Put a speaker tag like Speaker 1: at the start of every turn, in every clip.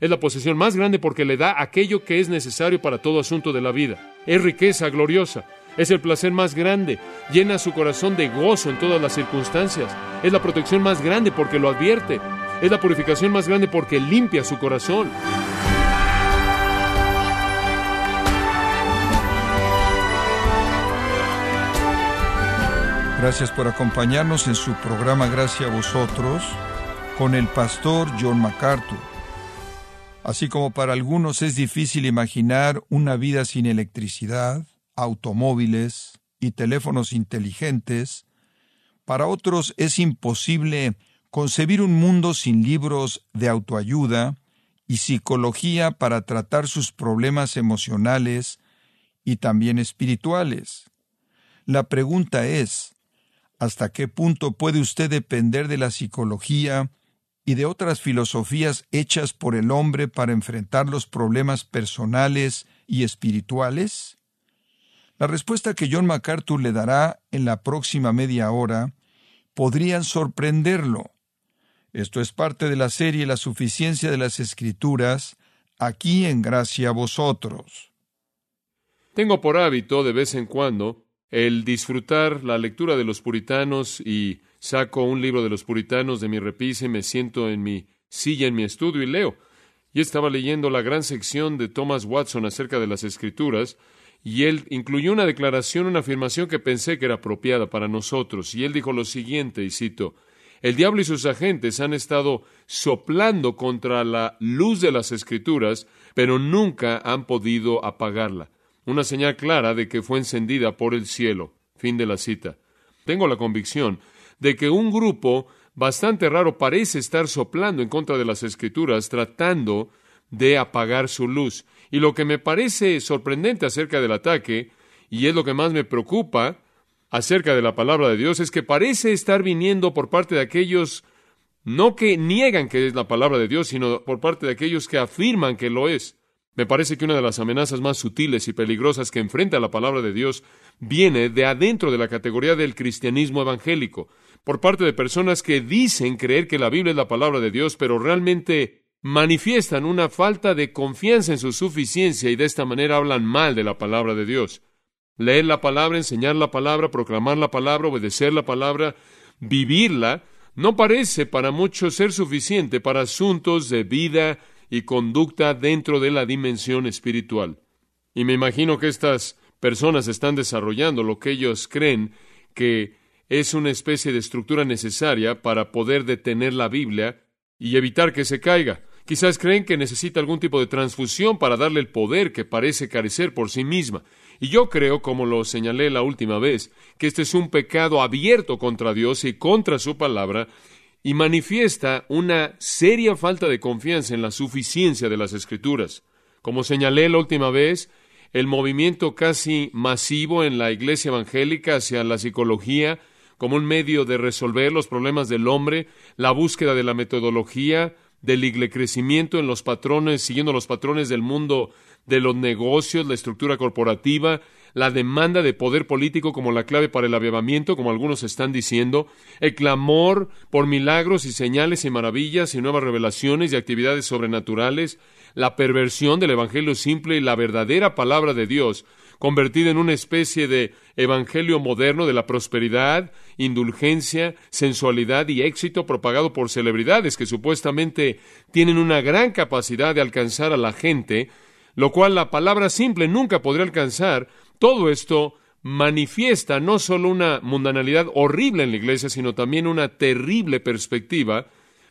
Speaker 1: Es la posesión más grande porque le da aquello que es necesario para todo asunto de la vida. Es riqueza gloriosa. Es el placer más grande. Llena su corazón de gozo en todas las circunstancias. Es la protección más grande porque lo advierte. Es la purificación más grande porque limpia su corazón.
Speaker 2: Gracias por acompañarnos en su programa Gracias a vosotros con el pastor John MacArthur. Así como para algunos es difícil imaginar una vida sin electricidad, automóviles y teléfonos inteligentes, para otros es imposible concebir un mundo sin libros de autoayuda y psicología para tratar sus problemas emocionales y también espirituales. La pregunta es, ¿Hasta qué punto puede usted depender de la psicología y de otras filosofías hechas por el hombre para enfrentar los problemas personales y espirituales? La respuesta que John MacArthur le dará en la próxima media hora podrían sorprenderlo. Esto es parte de la serie La suficiencia de las Escrituras, aquí en Gracia a vosotros.
Speaker 1: Tengo por hábito de vez en cuando el disfrutar la lectura de los puritanos y saco un libro de los puritanos de mi repisa y me siento en mi silla en mi estudio y leo. Y estaba leyendo la gran sección de Thomas Watson acerca de las escrituras, y él incluyó una declaración, una afirmación que pensé que era apropiada para nosotros, y él dijo lo siguiente, y cito, el diablo y sus agentes han estado soplando contra la luz de las escrituras, pero nunca han podido apagarla una señal clara de que fue encendida por el cielo. Fin de la cita. Tengo la convicción de que un grupo bastante raro parece estar soplando en contra de las escrituras, tratando de apagar su luz. Y lo que me parece sorprendente acerca del ataque, y es lo que más me preocupa acerca de la palabra de Dios, es que parece estar viniendo por parte de aquellos, no que niegan que es la palabra de Dios, sino por parte de aquellos que afirman que lo es. Me parece que una de las amenazas más sutiles y peligrosas que enfrenta la palabra de Dios viene de adentro de la categoría del cristianismo evangélico, por parte de personas que dicen creer que la Biblia es la palabra de Dios, pero realmente manifiestan una falta de confianza en su suficiencia y de esta manera hablan mal de la palabra de Dios. Leer la palabra, enseñar la palabra, proclamar la palabra, obedecer la palabra, vivirla, no parece para muchos ser suficiente para asuntos de vida y conducta dentro de la dimensión espiritual. Y me imagino que estas personas están desarrollando lo que ellos creen que es una especie de estructura necesaria para poder detener la Biblia y evitar que se caiga. Quizás creen que necesita algún tipo de transfusión para darle el poder que parece carecer por sí misma. Y yo creo, como lo señalé la última vez, que este es un pecado abierto contra Dios y contra su palabra, y manifiesta una seria falta de confianza en la suficiencia de las escrituras. Como señalé la última vez, el movimiento casi masivo en la iglesia evangélica hacia la psicología como un medio de resolver los problemas del hombre, la búsqueda de la metodología, del crecimiento en los patrones, siguiendo los patrones del mundo de los negocios, la estructura corporativa, la demanda de poder político como la clave para el avivamiento, como algunos están diciendo, el clamor por milagros y señales y maravillas y nuevas revelaciones y actividades sobrenaturales, la perversión del Evangelio simple y la verdadera palabra de Dios, convertida en una especie de evangelio moderno de la prosperidad, indulgencia, sensualidad y éxito propagado por celebridades que supuestamente tienen una gran capacidad de alcanzar a la gente, lo cual la palabra simple nunca podría alcanzar todo esto manifiesta no solo una mundanalidad horrible en la iglesia, sino también una terrible perspectiva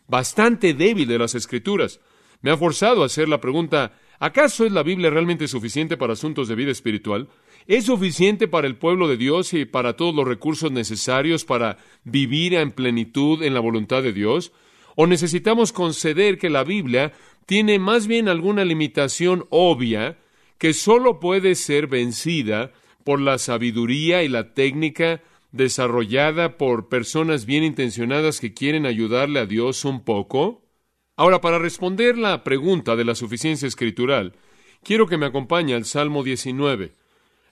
Speaker 1: bastante débil de las escrituras. Me ha forzado a hacer la pregunta, ¿acaso es la Biblia realmente suficiente para asuntos de vida espiritual? ¿Es suficiente para el pueblo de Dios y para todos los recursos necesarios para vivir en plenitud en la voluntad de Dios? ¿O necesitamos conceder que la Biblia tiene más bien alguna limitación obvia que sólo puede ser vencida por la sabiduría y la técnica desarrollada por personas bien intencionadas que quieren ayudarle a Dios un poco? Ahora, para responder la pregunta de la suficiencia escritural, quiero que me acompañe al Salmo 19,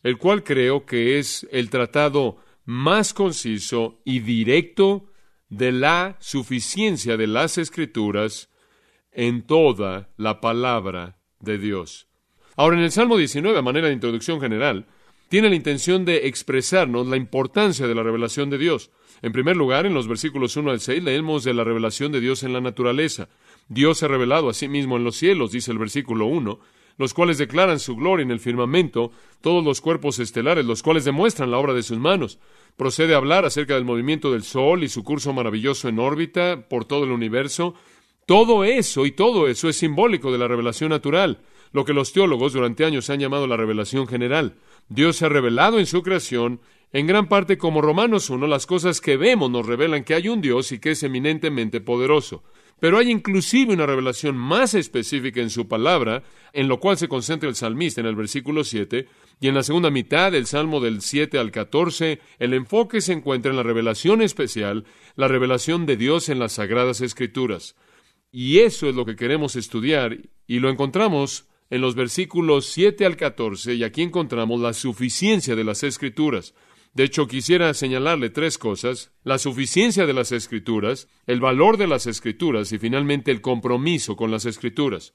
Speaker 1: el cual creo que es el tratado más conciso y directo de la suficiencia de las escrituras en toda la palabra de Dios. Ahora, en el Salmo 19, a manera de introducción general, tiene la intención de expresarnos la importancia de la revelación de Dios. En primer lugar, en los versículos 1 al 6 leemos de la revelación de Dios en la naturaleza. Dios se ha revelado a sí mismo en los cielos, dice el versículo 1, los cuales declaran su gloria en el firmamento, todos los cuerpos estelares, los cuales demuestran la obra de sus manos. Procede a hablar acerca del movimiento del Sol y su curso maravilloso en órbita por todo el universo. Todo eso y todo eso es simbólico de la revelación natural, lo que los teólogos durante años han llamado la revelación general. Dios se ha revelado en su creación, en gran parte como Romanos 1, las cosas que vemos nos revelan que hay un Dios y que es eminentemente poderoso. Pero hay inclusive una revelación más específica en su palabra, en lo cual se concentra el salmista en el versículo 7, y en la segunda mitad del Salmo del 7 al 14, el enfoque se encuentra en la revelación especial, la revelación de Dios en las sagradas escrituras. Y eso es lo que queremos estudiar, y lo encontramos en los versículos 7 al 14, y aquí encontramos la suficiencia de las escrituras. De hecho, quisiera señalarle tres cosas, la suficiencia de las escrituras, el valor de las escrituras y finalmente el compromiso con las escrituras.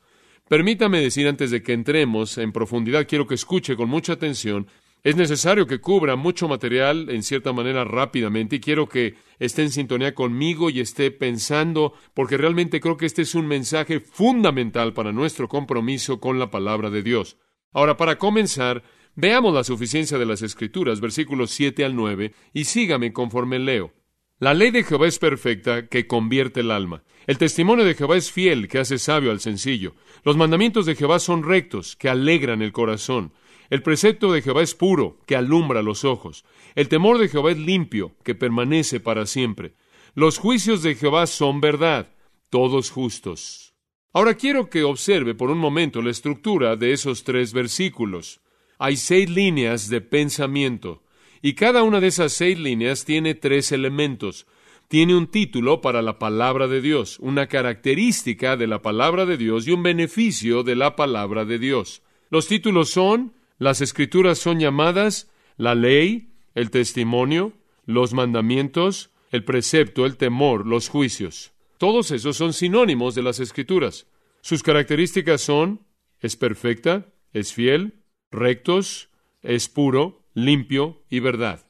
Speaker 1: Permítame decir antes de que entremos en profundidad, quiero que escuche con mucha atención, es necesario que cubra mucho material en cierta manera rápidamente y quiero que esté en sintonía conmigo y esté pensando, porque realmente creo que este es un mensaje fundamental para nuestro compromiso con la palabra de Dios. Ahora, para comenzar, Veamos la suficiencia de las Escrituras, versículos 7 al 9, y sígame conforme leo. La ley de Jehová es perfecta, que convierte el alma. El testimonio de Jehová es fiel, que hace sabio al sencillo. Los mandamientos de Jehová son rectos, que alegran el corazón. El precepto de Jehová es puro, que alumbra los ojos. El temor de Jehová es limpio, que permanece para siempre. Los juicios de Jehová son verdad, todos justos. Ahora quiero que observe por un momento la estructura de esos tres versículos hay seis líneas de pensamiento y cada una de esas seis líneas tiene tres elementos. Tiene un título para la palabra de Dios, una característica de la palabra de Dios y un beneficio de la palabra de Dios. Los títulos son, las escrituras son llamadas la ley, el testimonio, los mandamientos, el precepto, el temor, los juicios. Todos esos son sinónimos de las escrituras. Sus características son, es perfecta, es fiel, rectos, es puro, limpio y verdad.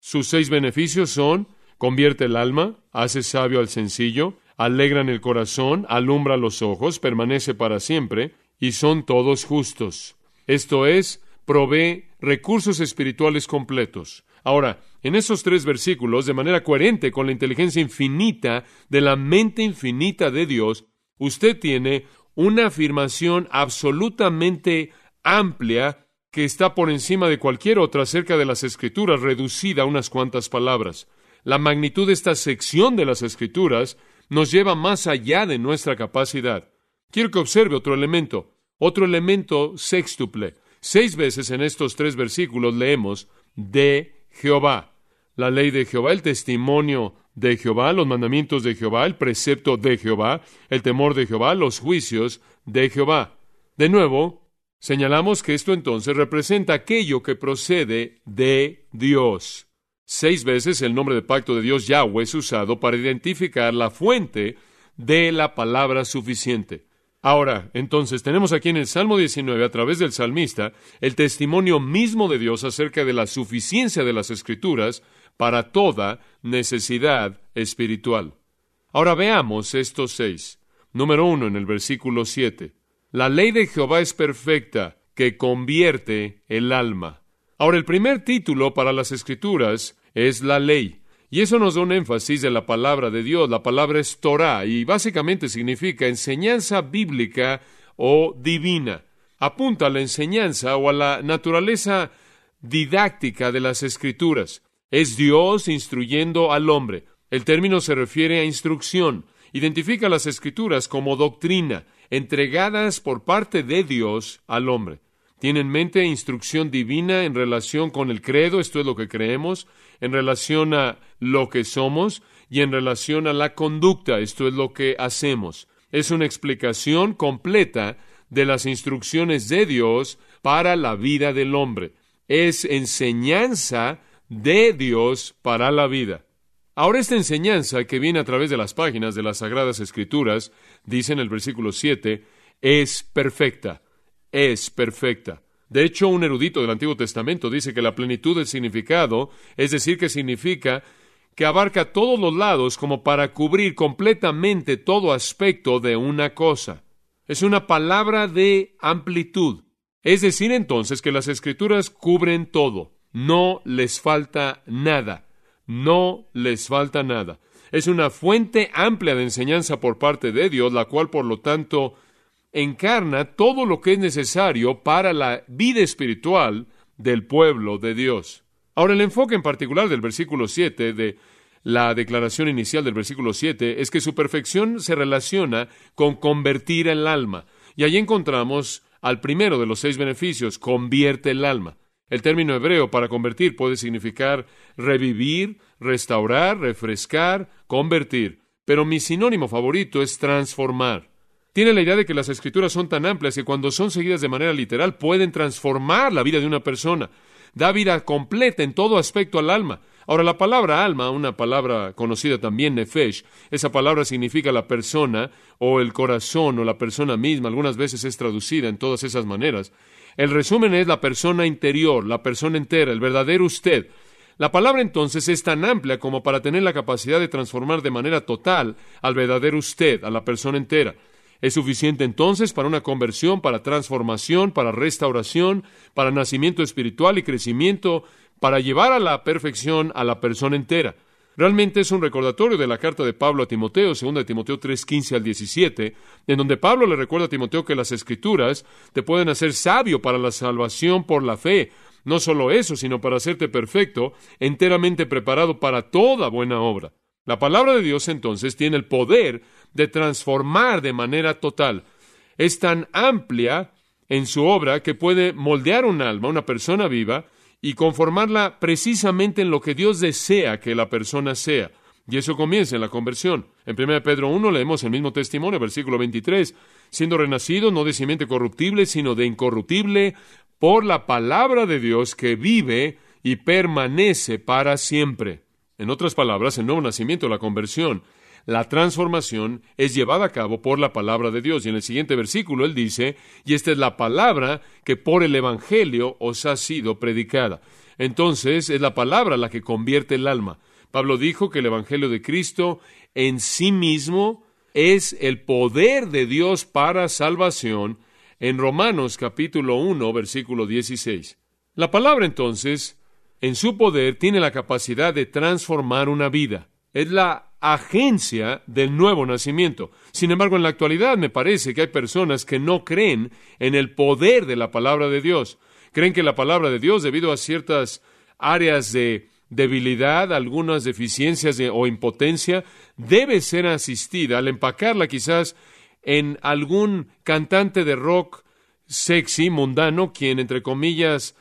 Speaker 1: Sus seis beneficios son convierte el alma, hace sabio al sencillo, alegran el corazón, alumbra los ojos, permanece para siempre, y son todos justos. Esto es, provee recursos espirituales completos. Ahora, en esos tres versículos, de manera coherente con la inteligencia infinita de la mente infinita de Dios, usted tiene una afirmación absolutamente amplia que está por encima de cualquier otra acerca de las Escrituras, reducida a unas cuantas palabras. La magnitud de esta sección de las Escrituras nos lleva más allá de nuestra capacidad. Quiero que observe otro elemento, otro elemento sextuple. Seis veces en estos tres versículos leemos de Jehová, la ley de Jehová, el testimonio de Jehová, los mandamientos de Jehová, el precepto de Jehová, el temor de Jehová, los juicios de Jehová. De nuevo, Señalamos que esto entonces representa aquello que procede de Dios. Seis veces el nombre de pacto de Dios Yahweh es usado para identificar la fuente de la palabra suficiente. Ahora, entonces tenemos aquí en el Salmo 19, a través del salmista, el testimonio mismo de Dios acerca de la suficiencia de las Escrituras para toda necesidad espiritual. Ahora veamos estos seis. Número uno, en el versículo siete. La ley de Jehová es perfecta, que convierte el alma. Ahora, el primer título para las escrituras es la ley. Y eso nos da un énfasis de la palabra de Dios. La palabra es Torah y básicamente significa enseñanza bíblica o divina. Apunta a la enseñanza o a la naturaleza didáctica de las escrituras. Es Dios instruyendo al hombre. El término se refiere a instrucción. Identifica las escrituras como doctrina entregadas por parte de Dios al hombre. Tiene en mente instrucción divina en relación con el credo, esto es lo que creemos, en relación a lo que somos y en relación a la conducta, esto es lo que hacemos. Es una explicación completa de las instrucciones de Dios para la vida del hombre. Es enseñanza de Dios para la vida. Ahora esta enseñanza que viene a través de las páginas de las Sagradas Escrituras, dice en el versículo 7, es perfecta, es perfecta. De hecho, un erudito del Antiguo Testamento dice que la plenitud del significado, es decir, que significa que abarca todos los lados como para cubrir completamente todo aspecto de una cosa. Es una palabra de amplitud. Es decir, entonces, que las escrituras cubren todo. No les falta nada. No les falta nada. Es una fuente amplia de enseñanza por parte de Dios, la cual, por lo tanto, encarna todo lo que es necesario para la vida espiritual del pueblo de Dios. Ahora, el enfoque en particular del versículo 7 de la declaración inicial del versículo 7 es que su perfección se relaciona con convertir el alma. Y allí encontramos al primero de los seis beneficios, convierte el alma. El término hebreo para convertir puede significar revivir, restaurar, refrescar, convertir. Pero mi sinónimo favorito es transformar. Tiene la idea de que las escrituras son tan amplias que cuando son seguidas de manera literal pueden transformar la vida de una persona. Da vida completa en todo aspecto al alma. Ahora, la palabra alma, una palabra conocida también nefesh, esa palabra significa la persona o el corazón o la persona misma, algunas veces es traducida en todas esas maneras. El resumen es la persona interior, la persona entera, el verdadero usted. La palabra entonces es tan amplia como para tener la capacidad de transformar de manera total al verdadero usted, a la persona entera. Es suficiente entonces para una conversión, para transformación, para restauración, para nacimiento espiritual y crecimiento, para llevar a la perfección a la persona entera. Realmente es un recordatorio de la carta de Pablo a Timoteo, 2 de Timoteo 3, 15 al 17, en donde Pablo le recuerda a Timoteo que las escrituras te pueden hacer sabio para la salvación por la fe. No solo eso, sino para hacerte perfecto, enteramente preparado para toda buena obra. La palabra de Dios entonces tiene el poder de transformar de manera total. Es tan amplia en su obra que puede moldear un alma, una persona viva, y conformarla precisamente en lo que Dios desea que la persona sea. Y eso comienza en la conversión. En 1 Pedro 1 leemos el mismo testimonio, versículo 23, siendo renacido no de simiente corruptible, sino de incorruptible, por la palabra de Dios que vive y permanece para siempre. En otras palabras, el nuevo nacimiento, la conversión, la transformación es llevada a cabo por la palabra de Dios. Y en el siguiente versículo él dice, y esta es la palabra que por el Evangelio os ha sido predicada. Entonces es la palabra la que convierte el alma. Pablo dijo que el Evangelio de Cristo en sí mismo es el poder de Dios para salvación en Romanos capítulo 1 versículo 16. La palabra entonces, en su poder, tiene la capacidad de transformar una vida. Es la agencia del nuevo nacimiento. Sin embargo, en la actualidad me parece que hay personas que no creen en el poder de la palabra de Dios. Creen que la palabra de Dios, debido a ciertas áreas de debilidad, algunas deficiencias o impotencia, debe ser asistida al empacarla quizás en algún cantante de rock sexy, mundano, quien, entre comillas,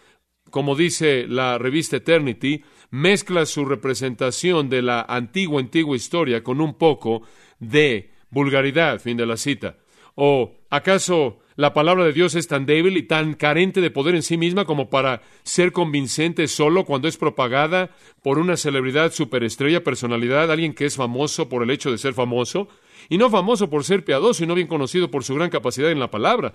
Speaker 1: como dice la revista Eternity, mezcla su representación de la antigua, antigua historia con un poco de vulgaridad, fin de la cita. ¿O acaso la palabra de Dios es tan débil y tan carente de poder en sí misma como para ser convincente solo cuando es propagada por una celebridad superestrella, personalidad, alguien que es famoso por el hecho de ser famoso? Y no famoso por ser piadoso y no bien conocido por su gran capacidad en la palabra,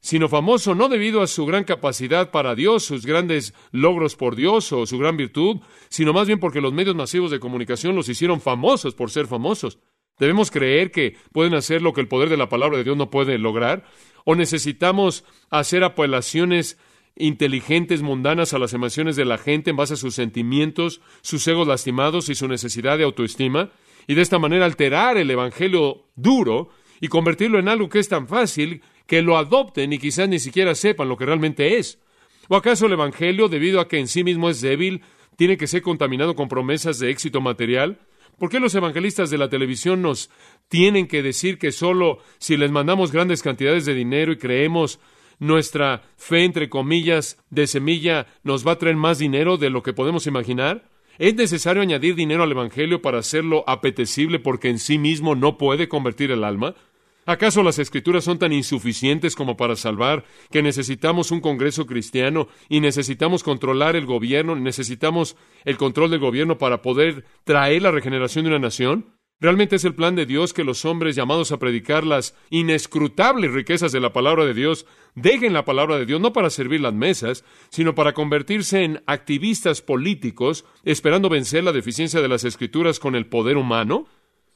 Speaker 1: sino famoso no debido a su gran capacidad para Dios, sus grandes logros por Dios o su gran virtud, sino más bien porque los medios masivos de comunicación los hicieron famosos por ser famosos. ¿Debemos creer que pueden hacer lo que el poder de la palabra de Dios no puede lograr? ¿O necesitamos hacer apelaciones inteligentes, mundanas a las emociones de la gente en base a sus sentimientos, sus egos lastimados y su necesidad de autoestima? Y de esta manera alterar el Evangelio duro y convertirlo en algo que es tan fácil que lo adopten y quizás ni siquiera sepan lo que realmente es. ¿O acaso el Evangelio, debido a que en sí mismo es débil, tiene que ser contaminado con promesas de éxito material? ¿Por qué los evangelistas de la televisión nos tienen que decir que solo si les mandamos grandes cantidades de dinero y creemos nuestra fe, entre comillas, de semilla, nos va a traer más dinero de lo que podemos imaginar? ¿Es necesario añadir dinero al Evangelio para hacerlo apetecible porque en sí mismo no puede convertir el alma? ¿Acaso las escrituras son tan insuficientes como para salvar que necesitamos un Congreso cristiano y necesitamos controlar el gobierno, necesitamos el control del gobierno para poder traer la regeneración de una nación? ¿Realmente es el plan de Dios que los hombres llamados a predicar las inescrutables riquezas de la palabra de Dios dejen la palabra de Dios no para servir las mesas, sino para convertirse en activistas políticos esperando vencer la deficiencia de las escrituras con el poder humano?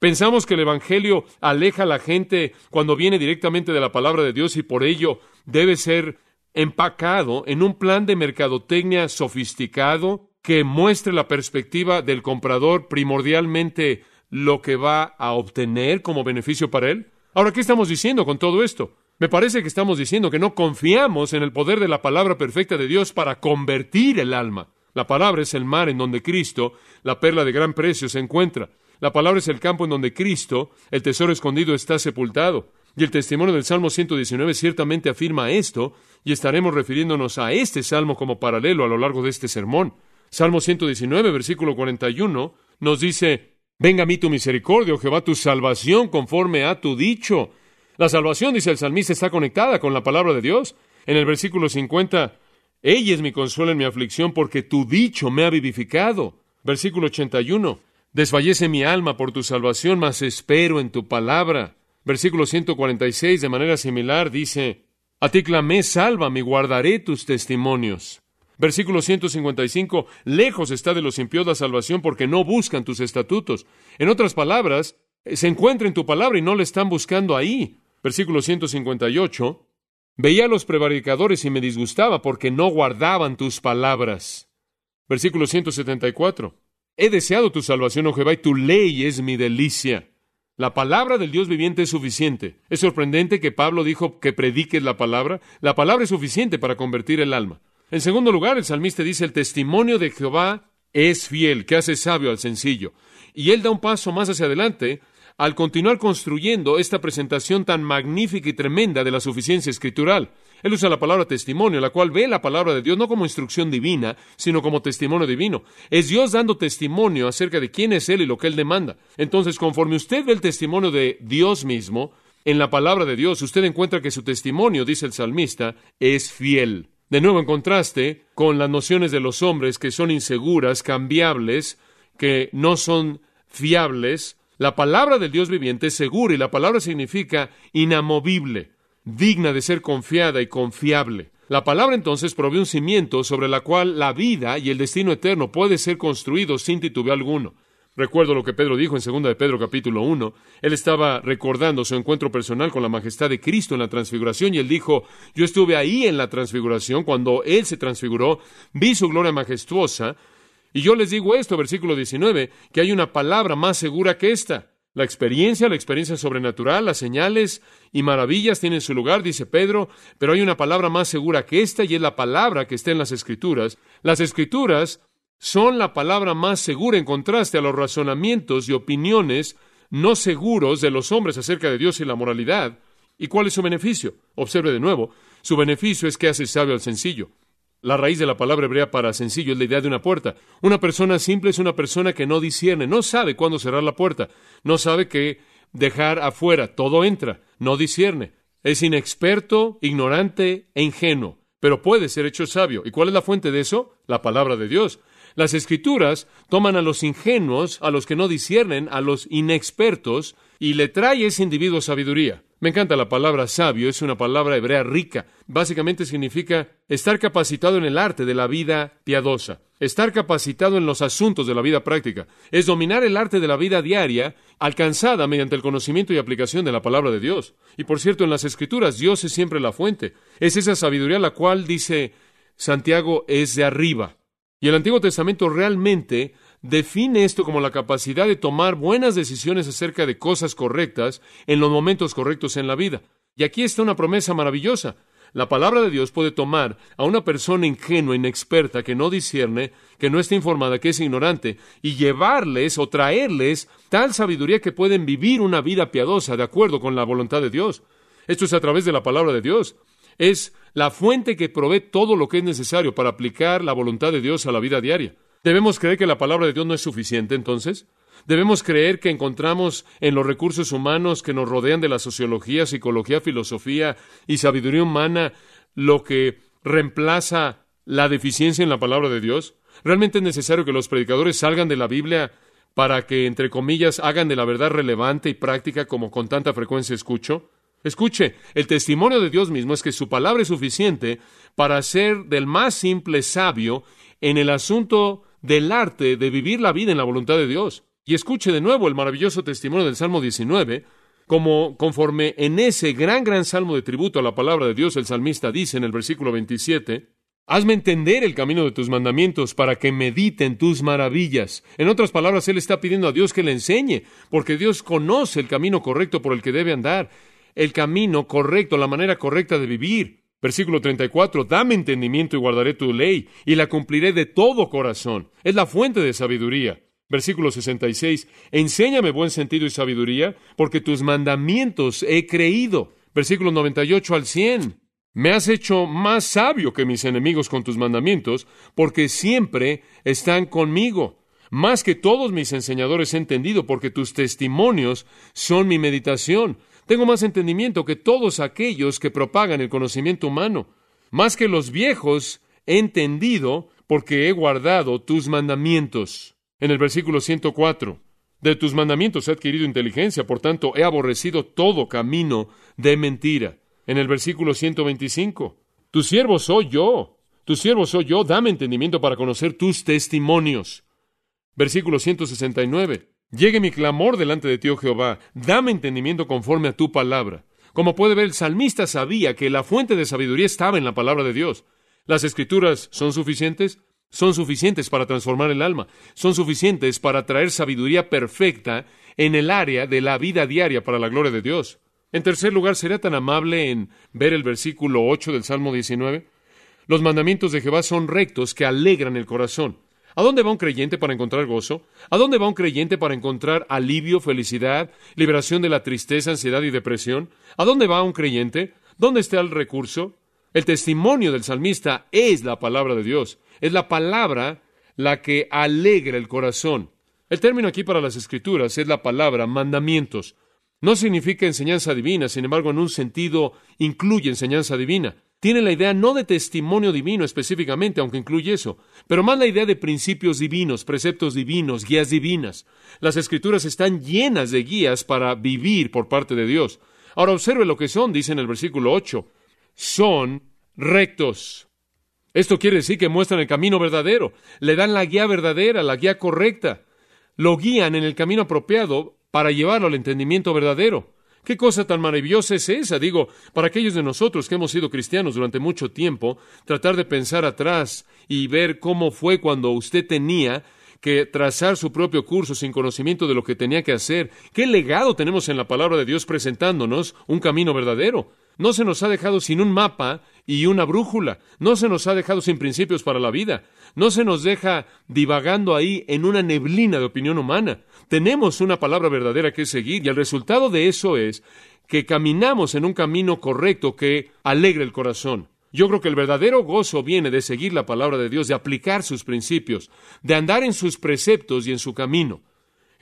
Speaker 1: Pensamos que el Evangelio aleja a la gente cuando viene directamente de la palabra de Dios y por ello debe ser empacado en un plan de mercadotecnia sofisticado que muestre la perspectiva del comprador primordialmente lo que va a obtener como beneficio para él. Ahora, ¿qué estamos diciendo con todo esto? Me parece que estamos diciendo que no confiamos en el poder de la palabra perfecta de Dios para convertir el alma. La palabra es el mar en donde Cristo, la perla de gran precio, se encuentra. La palabra es el campo en donde Cristo, el tesoro escondido, está sepultado. Y el testimonio del Salmo 119 ciertamente afirma esto, y estaremos refiriéndonos a este salmo como paralelo a lo largo de este sermón. Salmo 119, versículo 41, nos dice, Venga a mí tu misericordia, oh Jehová, tu salvación conforme a tu dicho. La salvación, dice el salmista, está conectada con la palabra de Dios. En el versículo 50, Ella es mi consuelo en mi aflicción, porque tu dicho me ha vivificado. Versículo 81, Desfallece mi alma por tu salvación, mas espero en tu palabra. Versículo 146, de manera similar, dice, A ti clamé, sálvame, guardaré tus testimonios. Versículo 155, lejos está de los impíos la salvación porque no buscan tus estatutos. En otras palabras, se encuentra en tu palabra y no le están buscando ahí. Versículo 158, veía a los prevaricadores y me disgustaba porque no guardaban tus palabras. Versículo 174, He deseado tu salvación, oh Jehová, y tu ley es mi delicia. La palabra del Dios viviente es suficiente. Es sorprendente que Pablo dijo que prediques la palabra. La palabra es suficiente para convertir el alma. En segundo lugar, el salmista dice, el testimonio de Jehová es fiel, que hace sabio al sencillo. Y él da un paso más hacia adelante al continuar construyendo esta presentación tan magnífica y tremenda de la suficiencia escritural. Él usa la palabra testimonio, la cual ve la palabra de Dios no como instrucción divina, sino como testimonio divino. Es Dios dando testimonio acerca de quién es Él y lo que Él demanda. Entonces, conforme usted ve el testimonio de Dios mismo, en la palabra de Dios, usted encuentra que su testimonio, dice el salmista, es fiel. De nuevo, en contraste con las nociones de los hombres que son inseguras, cambiables, que no son fiables, la palabra del Dios viviente es segura y la palabra significa inamovible digna de ser confiada y confiable. La palabra entonces provee un cimiento sobre la cual la vida y el destino eterno puede ser construido sin titubeo alguno. Recuerdo lo que Pedro dijo en 2 de Pedro capítulo 1. Él estaba recordando su encuentro personal con la majestad de Cristo en la transfiguración y él dijo, yo estuve ahí en la transfiguración cuando él se transfiguró, vi su gloria majestuosa y yo les digo esto, versículo 19, que hay una palabra más segura que esta. La experiencia, la experiencia sobrenatural, las señales y maravillas tienen su lugar, dice Pedro, pero hay una palabra más segura que esta y es la palabra que está en las Escrituras. Las Escrituras son la palabra más segura en contraste a los razonamientos y opiniones no seguros de los hombres acerca de Dios y la moralidad. ¿Y cuál es su beneficio? Observe de nuevo, su beneficio es que hace sabio al sencillo. La raíz de la palabra hebrea para sencillo es la idea de una puerta. Una persona simple es una persona que no discierne, no sabe cuándo cerrar la puerta, no sabe qué dejar afuera, todo entra, no discierne. Es inexperto, ignorante e ingenuo, pero puede ser hecho sabio. ¿Y cuál es la fuente de eso? La palabra de Dios. Las escrituras toman a los ingenuos, a los que no disciernen, a los inexpertos, y le trae ese individuo sabiduría. Me encanta la palabra sabio, es una palabra hebrea rica. Básicamente significa estar capacitado en el arte de la vida piadosa, estar capacitado en los asuntos de la vida práctica, es dominar el arte de la vida diaria alcanzada mediante el conocimiento y aplicación de la palabra de Dios. Y por cierto, en las escrituras Dios es siempre la fuente. Es esa sabiduría la cual dice Santiago es de arriba. Y el Antiguo Testamento realmente define esto como la capacidad de tomar buenas decisiones acerca de cosas correctas en los momentos correctos en la vida. Y aquí está una promesa maravillosa. La palabra de Dios puede tomar a una persona ingenua, inexperta, que no discierne, que no está informada, que es ignorante, y llevarles o traerles tal sabiduría que pueden vivir una vida piadosa de acuerdo con la voluntad de Dios. Esto es a través de la palabra de Dios. Es la fuente que provee todo lo que es necesario para aplicar la voluntad de Dios a la vida diaria. ¿Debemos creer que la palabra de Dios no es suficiente entonces? Debemos creer que encontramos en los recursos humanos que nos rodean de la sociología, psicología, filosofía y sabiduría humana lo que reemplaza la deficiencia en la palabra de Dios. ¿Realmente es necesario que los predicadores salgan de la Biblia para que, entre comillas, hagan de la verdad relevante y práctica como con tanta frecuencia escucho? Escuche, el testimonio de Dios mismo es que su palabra es suficiente para ser del más simple sabio en el asunto del arte de vivir la vida en la voluntad de Dios. Y escuche de nuevo el maravilloso testimonio del Salmo 19, como conforme en ese gran, gran salmo de tributo a la palabra de Dios, el salmista dice en el versículo 27, Hazme entender el camino de tus mandamientos para que medite en tus maravillas. En otras palabras, él está pidiendo a Dios que le enseñe, porque Dios conoce el camino correcto por el que debe andar, el camino correcto, la manera correcta de vivir. Versículo 34, dame entendimiento y guardaré tu ley, y la cumpliré de todo corazón. Es la fuente de sabiduría. Versículo 66, enséñame buen sentido y sabiduría, porque tus mandamientos he creído. Versículo 98 al 100, me has hecho más sabio que mis enemigos con tus mandamientos, porque siempre están conmigo. Más que todos mis enseñadores he entendido, porque tus testimonios son mi meditación. Tengo más entendimiento que todos aquellos que propagan el conocimiento humano. Más que los viejos he entendido, porque he guardado tus mandamientos. En el versículo 104, de tus mandamientos he adquirido inteligencia, por tanto he aborrecido todo camino de mentira en el versículo 125. Tu siervo soy yo, tu siervo soy yo, dame entendimiento para conocer tus testimonios. Versículo 169. Llegue mi clamor delante de ti, oh Jehová, dame entendimiento conforme a tu palabra. Como puede ver, el salmista sabía que la fuente de sabiduría estaba en la palabra de Dios. ¿Las escrituras son suficientes? Son suficientes para transformar el alma, son suficientes para traer sabiduría perfecta en el área de la vida diaria para la gloria de Dios. En tercer lugar, ¿sería tan amable en ver el versículo 8 del Salmo 19? Los mandamientos de Jehová son rectos que alegran el corazón. ¿A dónde va un creyente para encontrar gozo? ¿A dónde va un creyente para encontrar alivio, felicidad, liberación de la tristeza, ansiedad y depresión? ¿A dónde va un creyente? ¿Dónde está el recurso? El testimonio del salmista es la palabra de Dios. Es la palabra la que alegra el corazón. El término aquí para las escrituras es la palabra mandamientos. No significa enseñanza divina, sin embargo, en un sentido incluye enseñanza divina. Tiene la idea no de testimonio divino específicamente, aunque incluye eso, pero más la idea de principios divinos, preceptos divinos, guías divinas. Las escrituras están llenas de guías para vivir por parte de Dios. Ahora observe lo que son, dice en el versículo 8. Son rectos. Esto quiere decir que muestran el camino verdadero, le dan la guía verdadera, la guía correcta, lo guían en el camino apropiado para llevarlo al entendimiento verdadero. ¿Qué cosa tan maravillosa es esa? Digo, para aquellos de nosotros que hemos sido cristianos durante mucho tiempo, tratar de pensar atrás y ver cómo fue cuando usted tenía que trazar su propio curso sin conocimiento de lo que tenía que hacer. ¿Qué legado tenemos en la palabra de Dios presentándonos un camino verdadero? No se nos ha dejado sin un mapa y una brújula. No se nos ha dejado sin principios para la vida. No se nos deja divagando ahí en una neblina de opinión humana. Tenemos una palabra verdadera que seguir y el resultado de eso es que caminamos en un camino correcto que alegre el corazón. Yo creo que el verdadero gozo viene de seguir la palabra de Dios, de aplicar sus principios, de andar en sus preceptos y en su camino.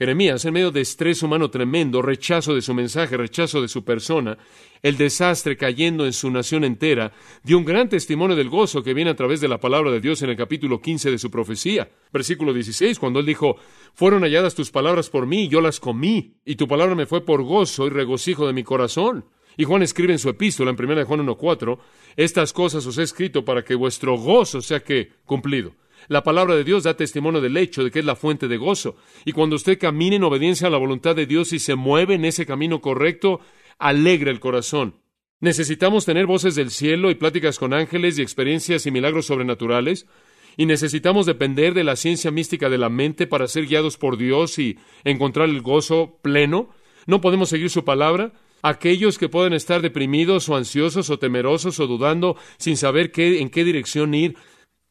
Speaker 1: Jeremías, en medio de estrés humano tremendo, rechazo de su mensaje, rechazo de su persona, el desastre cayendo en su nación entera, dio un gran testimonio del gozo que viene a través de la palabra de Dios en el capítulo 15 de su profecía. Versículo 16, cuando él dijo, fueron halladas tus palabras por mí, yo las comí, y tu palabra me fue por gozo y regocijo de mi corazón. Y Juan escribe en su epístola, en 1 Juan 1.4, estas cosas os he escrito para que vuestro gozo sea que cumplido. La palabra de Dios da testimonio del hecho de que es la fuente de gozo. Y cuando usted camina en obediencia a la voluntad de Dios y se mueve en ese camino correcto, alegra el corazón. Necesitamos tener voces del cielo y pláticas con ángeles y experiencias y milagros sobrenaturales. Y necesitamos depender de la ciencia mística de la mente para ser guiados por Dios y encontrar el gozo pleno. No podemos seguir su palabra. Aquellos que pueden estar deprimidos o ansiosos o temerosos o dudando sin saber qué, en qué dirección ir,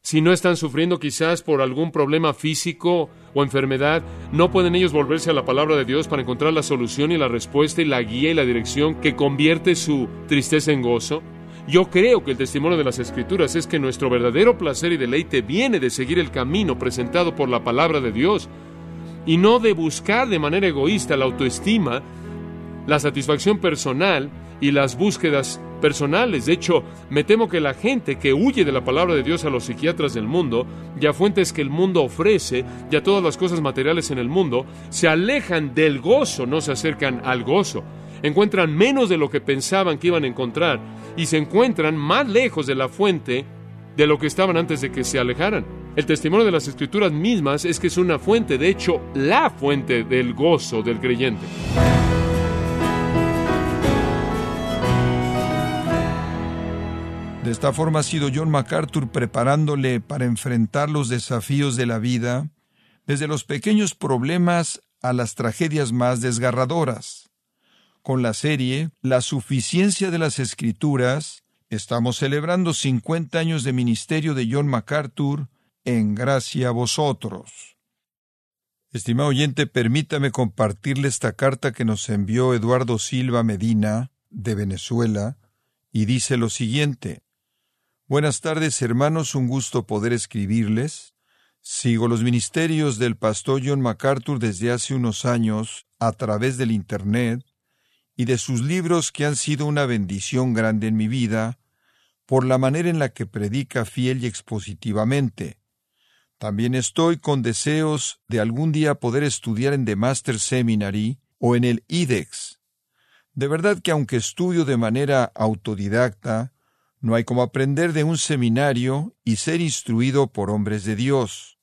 Speaker 1: si no están sufriendo quizás por algún problema físico o enfermedad, no pueden ellos volverse a la palabra de Dios para encontrar la solución y la respuesta y la guía y la dirección que convierte su tristeza en gozo. Yo creo que el testimonio de las Escrituras es que nuestro verdadero placer y deleite viene de seguir el camino presentado por la palabra de Dios. y no de buscar de manera egoísta la autoestima, la satisfacción personal y las búsquedas personales. De hecho, me temo que la gente que huye de la palabra de Dios a los psiquiatras del mundo y a fuentes que el mundo ofrece y a todas las cosas materiales en el mundo, se alejan del gozo, no se acercan al gozo. Encuentran menos de lo que pensaban que iban a encontrar y se encuentran más lejos de la fuente de lo que estaban antes de que se alejaran. El testimonio de las escrituras mismas es que es una fuente, de hecho, la fuente del gozo del creyente.
Speaker 2: De esta forma ha sido John MacArthur preparándole para enfrentar los desafíos de la vida, desde los pequeños problemas a las tragedias más desgarradoras. Con la serie La suficiencia de las escrituras, estamos celebrando 50 años de ministerio de John MacArthur en gracia a vosotros. Estimado oyente, permítame compartirle esta carta que nos envió Eduardo Silva Medina, de Venezuela, y dice lo siguiente. Buenas tardes, hermanos, un gusto poder escribirles. Sigo los ministerios del pastor John MacArthur desde hace unos años a través del Internet y de sus libros que han sido una bendición grande en mi vida por la manera en la que predica fiel y expositivamente. También estoy con deseos de algún día poder estudiar en The Master Seminary o en el IDEX. De verdad que aunque estudio de manera autodidacta, no hay como aprender de un seminario y ser instruido por hombres de Dios.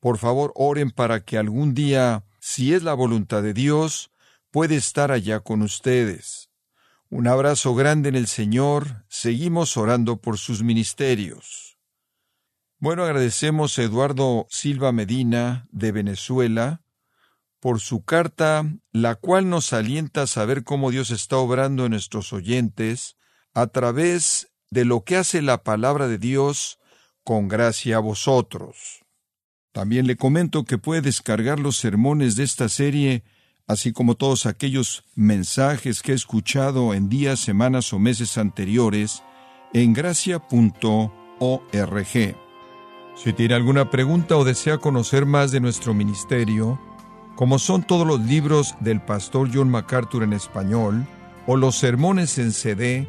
Speaker 2: Por favor, oren para que algún día, si es la voluntad de Dios, pueda estar allá con ustedes. Un abrazo grande en el Señor. Seguimos orando por sus ministerios. Bueno, agradecemos a Eduardo Silva Medina, de Venezuela, por su carta, la cual nos alienta a saber cómo Dios está obrando en nuestros oyentes a través de lo que hace la palabra de Dios con gracia a vosotros. También le comento que puede descargar los sermones de esta serie, así como todos aquellos mensajes que he escuchado en días, semanas o meses anteriores, en gracia.org. Si tiene alguna pregunta o desea conocer más de nuestro ministerio, como son todos los libros del pastor John MacArthur en español, o los sermones en CD,